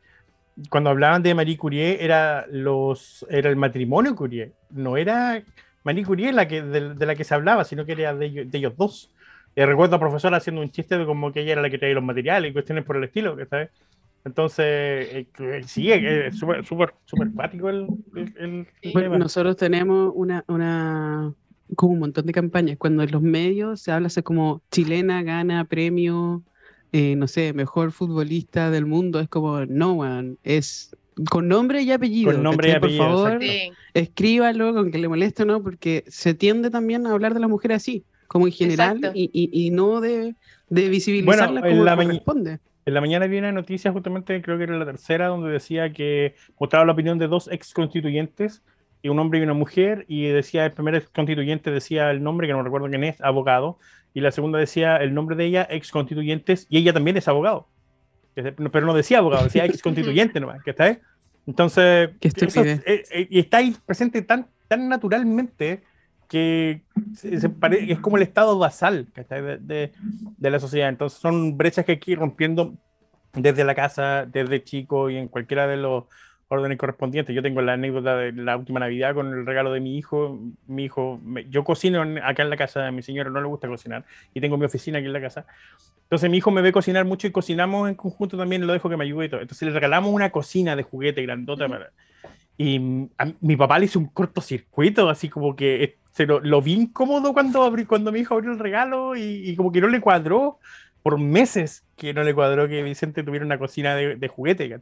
Cuando hablaban de Marie Curie, era, los, era el matrimonio Curie. No era Marie Curie la que, de, la que se hablaba, sino que era de, de ellos dos. Y recuerdo a profesor haciendo un chiste de como que ella era la que traía los materiales y cuestiones por el estilo, ¿sabes? Entonces, eh, sí, es súper, súper, súper el, el, bueno, Nosotros tenemos una, una, como un montón de campañas. Cuando en los medios se habla así como chilena gana premio, eh, no sé, mejor futbolista del mundo, es como, no, one, es con nombre y apellido. Con nombre y apellido. Por favor, escríbalo con que le moleste, ¿no? Porque se tiende también a hablar de la mujer así como en general y, y, no de, de visibilizarla como la corresponde. En la mañana vi una noticia, justamente creo que era la tercera, donde decía que mostraba la opinión de dos ex constituyentes, y un hombre y una mujer, y decía, el primer ex constituyente decía el nombre, que no recuerdo quién es, abogado, y la segunda decía el nombre de ella, ex constituyentes, y ella también es abogado. Pero no decía abogado, decía [laughs] ex constituyente nomás, que está ahí. Entonces, eh, eh, y está ahí presente tan, tan naturalmente que es como el estado basal de, de, la sociedad. Entonces son brechas que hay que ir rompiendo desde la casa, desde chico y en cualquiera de los órdenes correspondientes. Yo tengo la anécdota de la última Navidad con el regalo de mi hijo. Mi hijo, yo cocino acá en la casa, a mi señora no le gusta cocinar y tengo mi oficina aquí en la casa. Entonces mi hijo me ve cocinar mucho y cocinamos en conjunto también, lo dejo que me ayude y todo. Entonces le regalamos una cocina de juguete grandota para... Y mi papá le hizo un cortocircuito, así como que se lo, vi incómodo cuando, cuando mi hijo abrió el regalo y, como que no le cuadró por meses que no le cuadró que Vicente tuviera una cocina de, de juguete,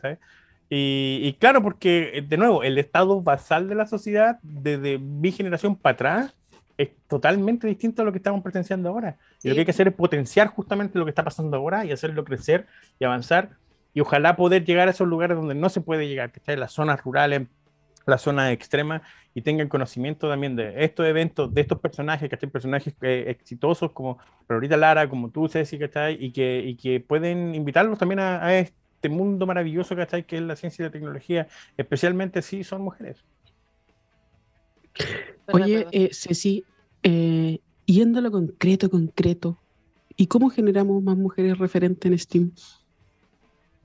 Y, y, claro, porque de nuevo, el estado basal de la sociedad, desde mi generación para atrás, es totalmente distinto a lo que estamos presenciando ahora. Y lo que hay que hacer es potenciar justamente lo que está pasando ahora y hacerlo crecer y avanzar. Y ojalá poder llegar a esos lugares donde no se puede llegar, que está en las zonas rurales, la zona extrema y tengan conocimiento también de estos eventos, de estos personajes, que hay personajes eh, exitosos como Florita Lara, como tú, Ceci, ¿cachai? Y que, y que pueden invitarlos también a, este mundo maravilloso, ¿cachai? Que es la ciencia y la tecnología, especialmente si son mujeres. Oye, eh, Ceci, eh, yendo a lo concreto, concreto, ¿y cómo generamos más mujeres referentes en Steam?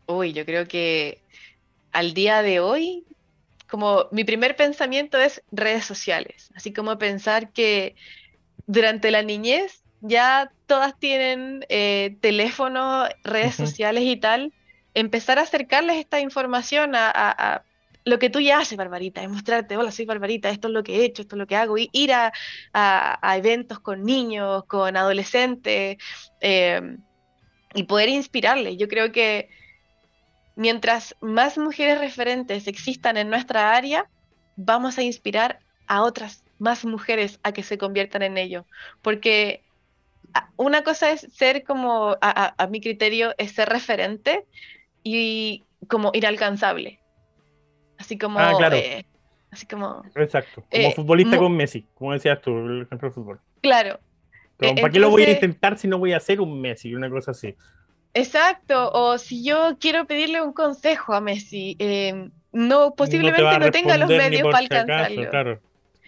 Uy, yo creo que al día de hoy como mi primer pensamiento es redes sociales, así como pensar que durante la niñez ya todas tienen eh, teléfono, redes sociales y tal, empezar a acercarles esta información a, lo que tú ya haces, Barbarita, es mostrarte, hola, soy Barbarita, esto es lo que he hecho, esto es lo que hago, y ir a, eventos con niños, con adolescentes, eh, y poder inspirarles. Yo creo que mientras más mujeres referentes existan en nuestra área, vamos a inspirar a otras más mujeres a que se conviertan en ello. Porque una cosa es ser como, a, mi criterio, es ser referente y como inalcanzable. Así como... Ah, claro. Eh, así como... Exacto. Como eh, futbolista con Messi, como decías tú, el ejemplo de fútbol. Claro. ¿Para qué lo voy a intentar si no voy a hacer un Messi? Una cosa así. Exacto, o si yo quiero pedirle un consejo a Messi, eh, no, posiblemente no, tenga los medios para alcanzarlo.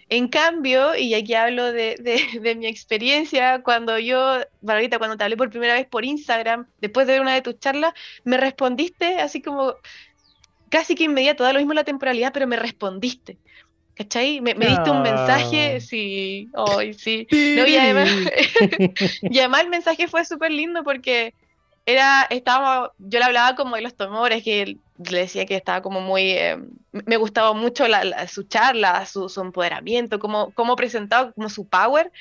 En cambio, y aquí hablo de, de, mi experiencia, cuando yo, Barbita, cuando te hablé por primera vez por Instagram, después de ver una de tus charlas, me respondiste así como casi que inmediato, da lo mismo la temporalidad, pero me respondiste. ¿Cachai? Me, diste un mensaje, ah. sí, hoy sí. [laughs] y, además, [laughs] y además el mensaje fue súper lindo porque era, estaba, yo le hablaba como de los tumores, que le decía que estaba como muy, eh, me gustaba mucho la, su charla, su, empoderamiento, cómo, cómo presentaba como su power,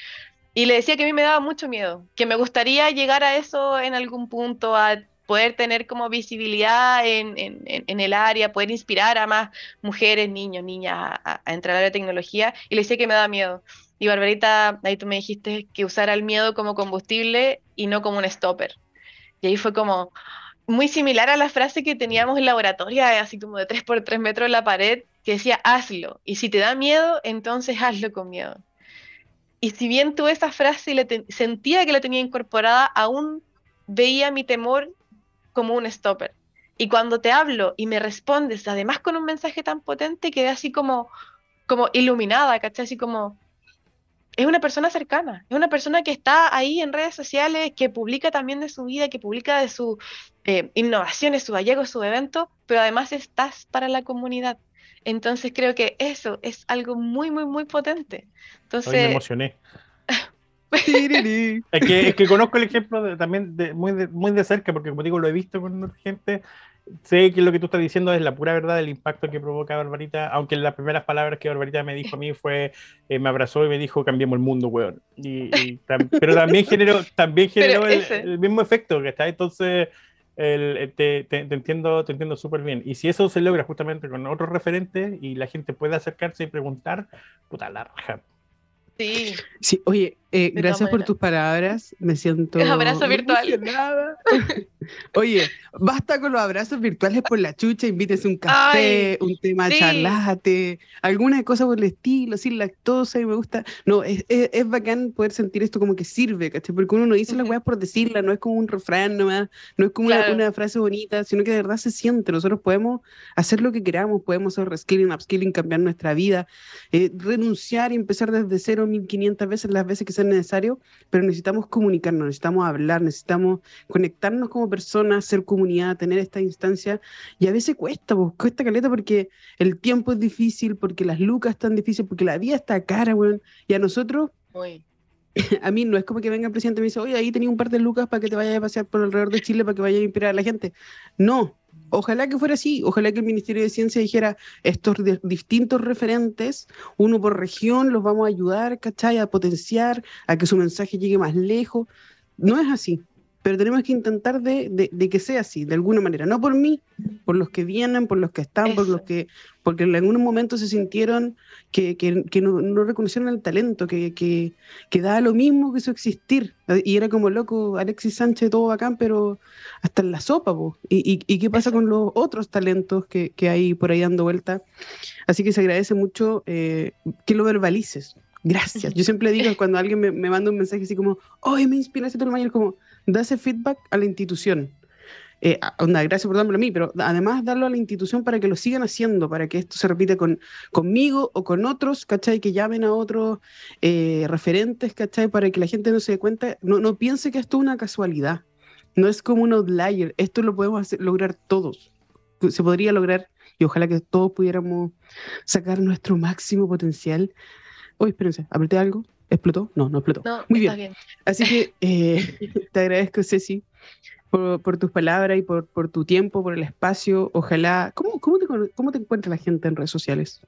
y le decía que a mí me daba mucho miedo, que me gustaría llegar a eso en algún punto, a poder tener como visibilidad en, en, el área, poder inspirar a más mujeres, niños, niñas a, a entrar a la tecnología, y le decía que me daba miedo. Y Barbarita, ahí tú me dijiste que usara el miedo como combustible y no como un stopper. Y ahí fue como muy similar a la frase que teníamos en laboratorio, así como de 3 por 3 metros en la pared, que decía, hazlo. Y si te da miedo, entonces hazlo con miedo. Y si bien tuve esa frase y sentía que la tenía incorporada, aún veía mi temor como un stopper. Y cuando te hablo y me respondes, además con un mensaje tan potente, quedé así como, como iluminada, ¿cachai? Así como, es una persona cercana, es una persona que está ahí en redes sociales, que publica también de su vida, que publica de sus eh, innovaciones, su hallazgos, su evento, pero además estás para la comunidad. Entonces creo que eso es algo muy, muy, muy potente. Entonces, me emocioné. es, que, conozco el ejemplo también de, muy, de, muy de cerca, porque como digo, lo he visto con gente sé que lo que tú estás diciendo es la pura verdad del impacto que provoca Barbarita, aunque las primeras palabras que Barbarita me dijo a mí fue, eh, me abrazó y me dijo, cambiemos el mundo, weón. Y, [laughs] pero también generó, también generó el, mismo efecto, que está entonces... El, te, te, entiendo te entiendo súper bien. Y si eso se logra justamente con otros referentes y la gente puede acercarse y preguntar, puta la raja. Sí. Sí, oye, eh, gracias por tus palabras. Me siento. abrazo virtual. [laughs] Oye, basta con los abrazos virtuales por la chucha, invítese un café, un tema charlate, alguna cosa por el estilo, sin lactosa y me gusta. No, es, es, bacán poder sentir esto como que sirve, ¿cachai? Porque uno no dice las weas por decirla, no es como un refrán nomás, no es como una, frase bonita, sino que de verdad se siente. Nosotros podemos hacer lo que queramos, podemos hacer reskilling, upskilling, cambiar nuestra vida, eh, renunciar y empezar desde cero 1500 veces las veces que sean necesario, pero necesitamos comunicarnos, necesitamos hablar, necesitamos conectarnos como personas, ser comunidad, tener esta instancia, y a veces cuesta, pues, cuesta caleta porque el tiempo es difícil, porque las lucas están difíciles, porque la vida está cara, weón, y a nosotros... [laughs] a mí no es como que venga el presidente y me dice, oye, ahí tenía un par de lucas para que te vayas a pasear por alrededor de Chile para que vayas a inspirar a la gente. No, Ojalá que fuera así, ojalá que el Ministerio de Ciencia dijera estos distintos referentes, uno por región, los vamos a ayudar, ¿cachai? A potenciar, a que su mensaje llegue más lejos. No es así pero tenemos que intentar de, que sea así, de alguna manera, no por mí, por los que vienen, por los que están, por los que, porque en algunos momentos se sintieron que, no, reconocieron el talento, que, que, que daba lo mismo que su existir, y era como loco, Alexis Sánchez, todo bacán, pero hasta en la sopa, Y, y, qué pasa con los otros talentos que, hay por ahí dando vuelta? Así que se agradece mucho eh, que lo verbalices, Gracias. [laughs] Yo siempre digo cuando alguien me, manda un mensaje así como, ¡Ay, me inspiraste todo el mañana, como, da ese feedback a la institución. Eh, onda, gracias por dármelo a mí, pero además darlo a la institución para que lo sigan haciendo, para que esto se repita con, conmigo o con otros, ¿cachai? Que llamen a otros eh, referentes, ¿cachai? Para que la gente no se dé cuenta, no, no piense que esto es una casualidad, no es como un outlier, esto lo podemos lograr todos, se podría lograr y ojalá que todos pudiéramos sacar nuestro máximo potencial Uy, espérense, ¿apreté algo? ¿Explotó? No, no explotó. Muy bien. Así que eh, [laughs] te agradezco, Ceci, por, tus palabras y por, tu tiempo, por el espacio. Ojalá. ¿Cómo, cómo, te, ¿Cómo te encuentra la gente en redes sociales?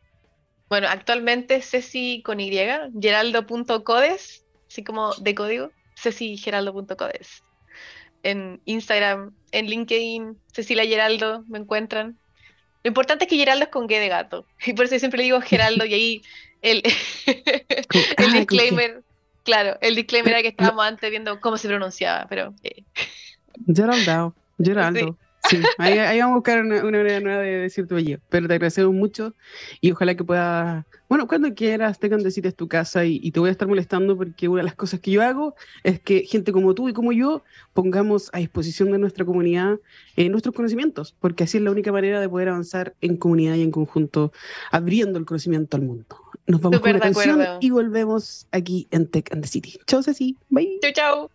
Bueno, actualmente Ceci con Y, geraldo.codes, así como de código, cecigeraldo.codes. En Instagram, en LinkedIn, Cecilia Geraldo, me encuentran. Lo importante es que Geraldo es con G de gato. Y por eso siempre le digo Geraldo y ahí [laughs] El, [laughs] el disclaimer, claro, el disclaimer era que estábamos antes viendo cómo se pronunciaba, pero... eh, Geraldo, Geraldo. Sí, ahí, ahí vamos a buscar una, una manera nueva de decir tu apellido. Pero te agradecemos mucho y ojalá que puedas. Bueno, cuando quieras, tengan es tu casa y, y te voy a estar molestando porque una de las cosas que yo hago es que gente como tú y como yo pongamos a disposición de nuestra comunidad eh, nuestros conocimientos, porque así es la única manera de poder avanzar en comunidad y en conjunto, abriendo el conocimiento al mundo. Nos vamos Súper con una canción acuerdo. y volvemos aquí en Tech and the City. Chao, Ceci. Bye. Chau, chau.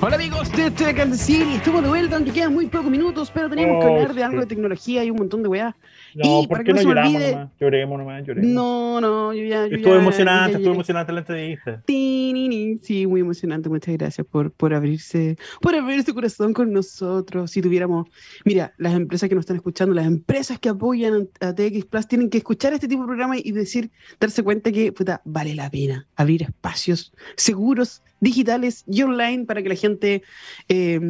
Hola amigos de Tech and the City, estamos de vuelta, aunque quedan muy pocos minutos, pero tenemos que Oh, hablar de algo de tecnología y un montón de weá. No, ¿por qué no lloramos olvide- nomás? Lloremos nomás, lloremos. No, no, yo ya... Yo Estuvo ya- emocionante, ya estuvo emocionante la entrevista. Sí, muy emocionante. Muchas gracias por, por abrirse, por abrir su corazón con nosotros. Si tuviéramos, mira, las empresas que nos están escuchando, las empresas que apoyan a TX Plus tienen que escuchar este tipo de programa y decir, darse cuenta que puta, vale la pena abrir espacios seguros, digitales y online para que la gente eh,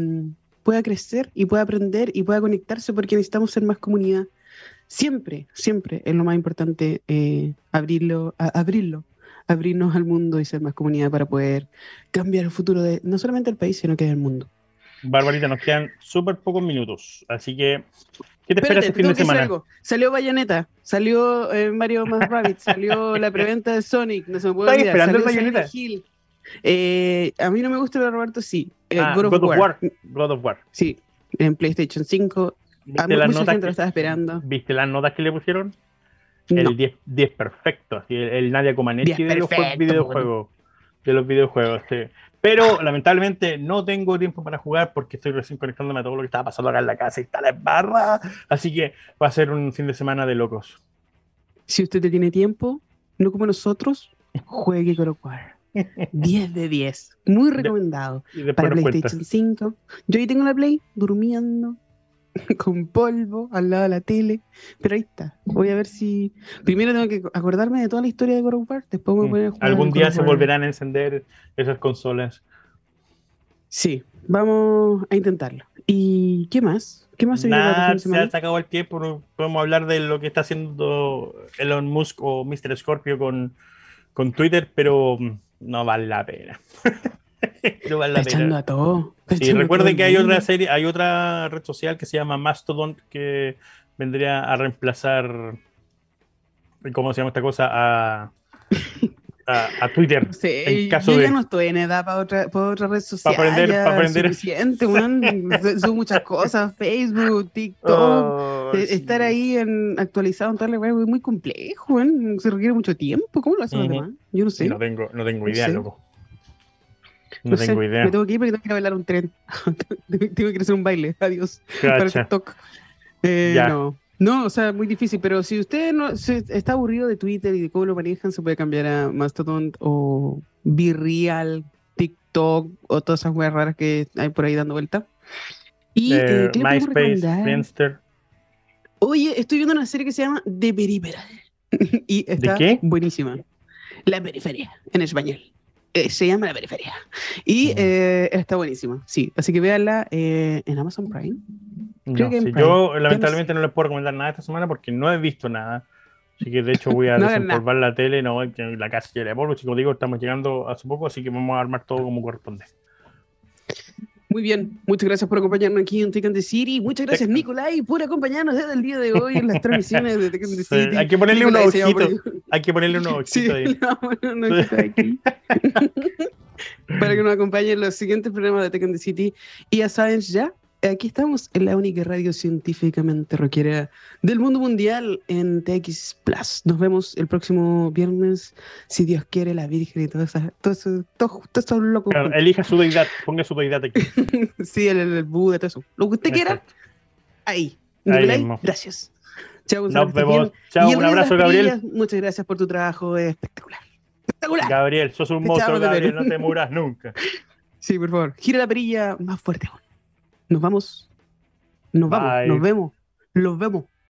pueda crecer y pueda aprender y pueda conectarse porque necesitamos ser más comunidad. Siempre, siempre es lo más importante eh, abrirlo, a- abrirlo abrirnos al mundo y ser más comunidad para poder cambiar el futuro de no solamente del país, sino que del mundo. Barbarita, nos quedan súper pocos minutos. Así que, ¿qué te Espérate, esperas este fin de semana? algo. Salió Bayonetta, salió eh, Mario más [laughs] Rabbit, salió la preventa de Sonic, no se me puede ¿Estás olvidar. esperando Bayonetta? Eh, a mí no me gusta, pero Roberto sí. Eh, Ah, God of War. God of War. Sí, en PlayStation 5. A ¿Viste las, mucha notas lo que, estaba esperando. ¿Viste las notas que le pusieron? No. El 10, 10 perfecto, así, el, el Nadia Comaneci 10 de los perfecto, videojuegos. De los videojuegos, sí. Pero lamentablemente no tengo tiempo para jugar porque estoy recién conectándome a todo lo que estaba pasando acá en la casa y está la barra. Así que va a ser un fin de semana de locos. Si usted te tiene tiempo, no como nosotros, juegue God of War. [laughs] 10 de 10. Muy recomendado. Para. PlayStation 5. Yo ahí tengo la Play durmiendo [laughs] con polvo al lado de la tele, pero ahí está. Voy a ver si primero tengo que acordarme de toda la historia de God of War, después me voy a poner a jugar Mm. Algún día se volverán a encender esas consolas. Sí, vamos a intentarlo. ¿Y qué más? ¿Qué más se viene de se ha sacado el tiempo. Podemos hablar de lo que está haciendo Elon Musk o Mr. Scorpio con, con Twitter, pero mm, no vale la pena. [laughs] no vale la echando pena. a todo. Sí, echando recuerden todo que hay otra serie, hay otra red social que se llama Mastodon que vendría a reemplazar, ¿cómo se llama esta cosa? A, a, a Twitter. [laughs] No sé, en caso yo de- ya no estoy en edad para otra, para otra red social. aprender- ya pa' aprender. Suficiente, man. Son [laughs] muchas cosas. Facebook, TikTok. Oh, sí. Estar ahí en, actualizado en toda la web es muy complejo, se requiere mucho tiempo. ¿Cómo lo hacen los demás? Yo no sé. No tengo, no tengo No idea, sé. loco. No, No sé, tengo idea. Me tengo que ir porque tengo que ir a bailar un tren. [laughs] tengo que hacer un baile. Adiós. Para Cacha. TikTok. Eh, Ya. no. No, o sea, muy difícil, pero si usted no se- está aburrido de Twitter y de cómo lo manejan, se puede cambiar a Mastodon o Virreal, TikTok o todas esas weas raras que hay por ahí dando vuelta. Y Eh, eh, ¿qué MySpace? Friendster. Oye, estoy viendo una serie que se llama The Peripheral. [laughs] y está qué? buenísima. La periferia, en español. Eh, se llama La Periferia. Y Mm. eh, está buenísima, sí. Así que véanla eh, en Amazon Prime. Creo No, que en sí, Prime. yo lamentablemente no les puedo recomendar nada esta semana porque no he visto nada. Así que de hecho voy a [laughs] No desempolvar la tele, no, la casa llena de polvo. Como digo, estamos llegando hace poco, así que vamos a armar todo como corresponde. Muy bien, muchas gracias por acompañarnos aquí en Tekken the City. Muchas gracias, Nicolai, por acompañarnos desde el día de hoy en las transmisiones de Tekken the Sí, City. hay que ponerle por- ojitos. Hay que ponerle unos ojitos Sí, ahí. no, bueno, no está aquí. [laughs] Para que nos acompañen en los siguientes programas de Tekken the City. Y ya saben, ya, aquí estamos en la única radio científicamente rockera del mundo mundial en TX Plus. Nos vemos el próximo viernes, si Dios quiere, la Virgen y todo eso, todo eso, todo, todo eso loco. Claro, elija su deidad, ponga su deidad aquí. [laughs] Sí, el, el Buda, todo eso. Lo que usted quiera, ahí. Ahí gracias. Chao, Nos vemos. Chao, un abrazo, Gabriel. Muchas gracias por tu trabajo, es espectacular. Espectacular. Gabriel, sos un monstruo, Gabriel, no te muras nunca. [laughs] Sí, por favor. Gira la perilla más fuerte aún. Nos vamos. Nos vamos. Nos vemos. Los vemos.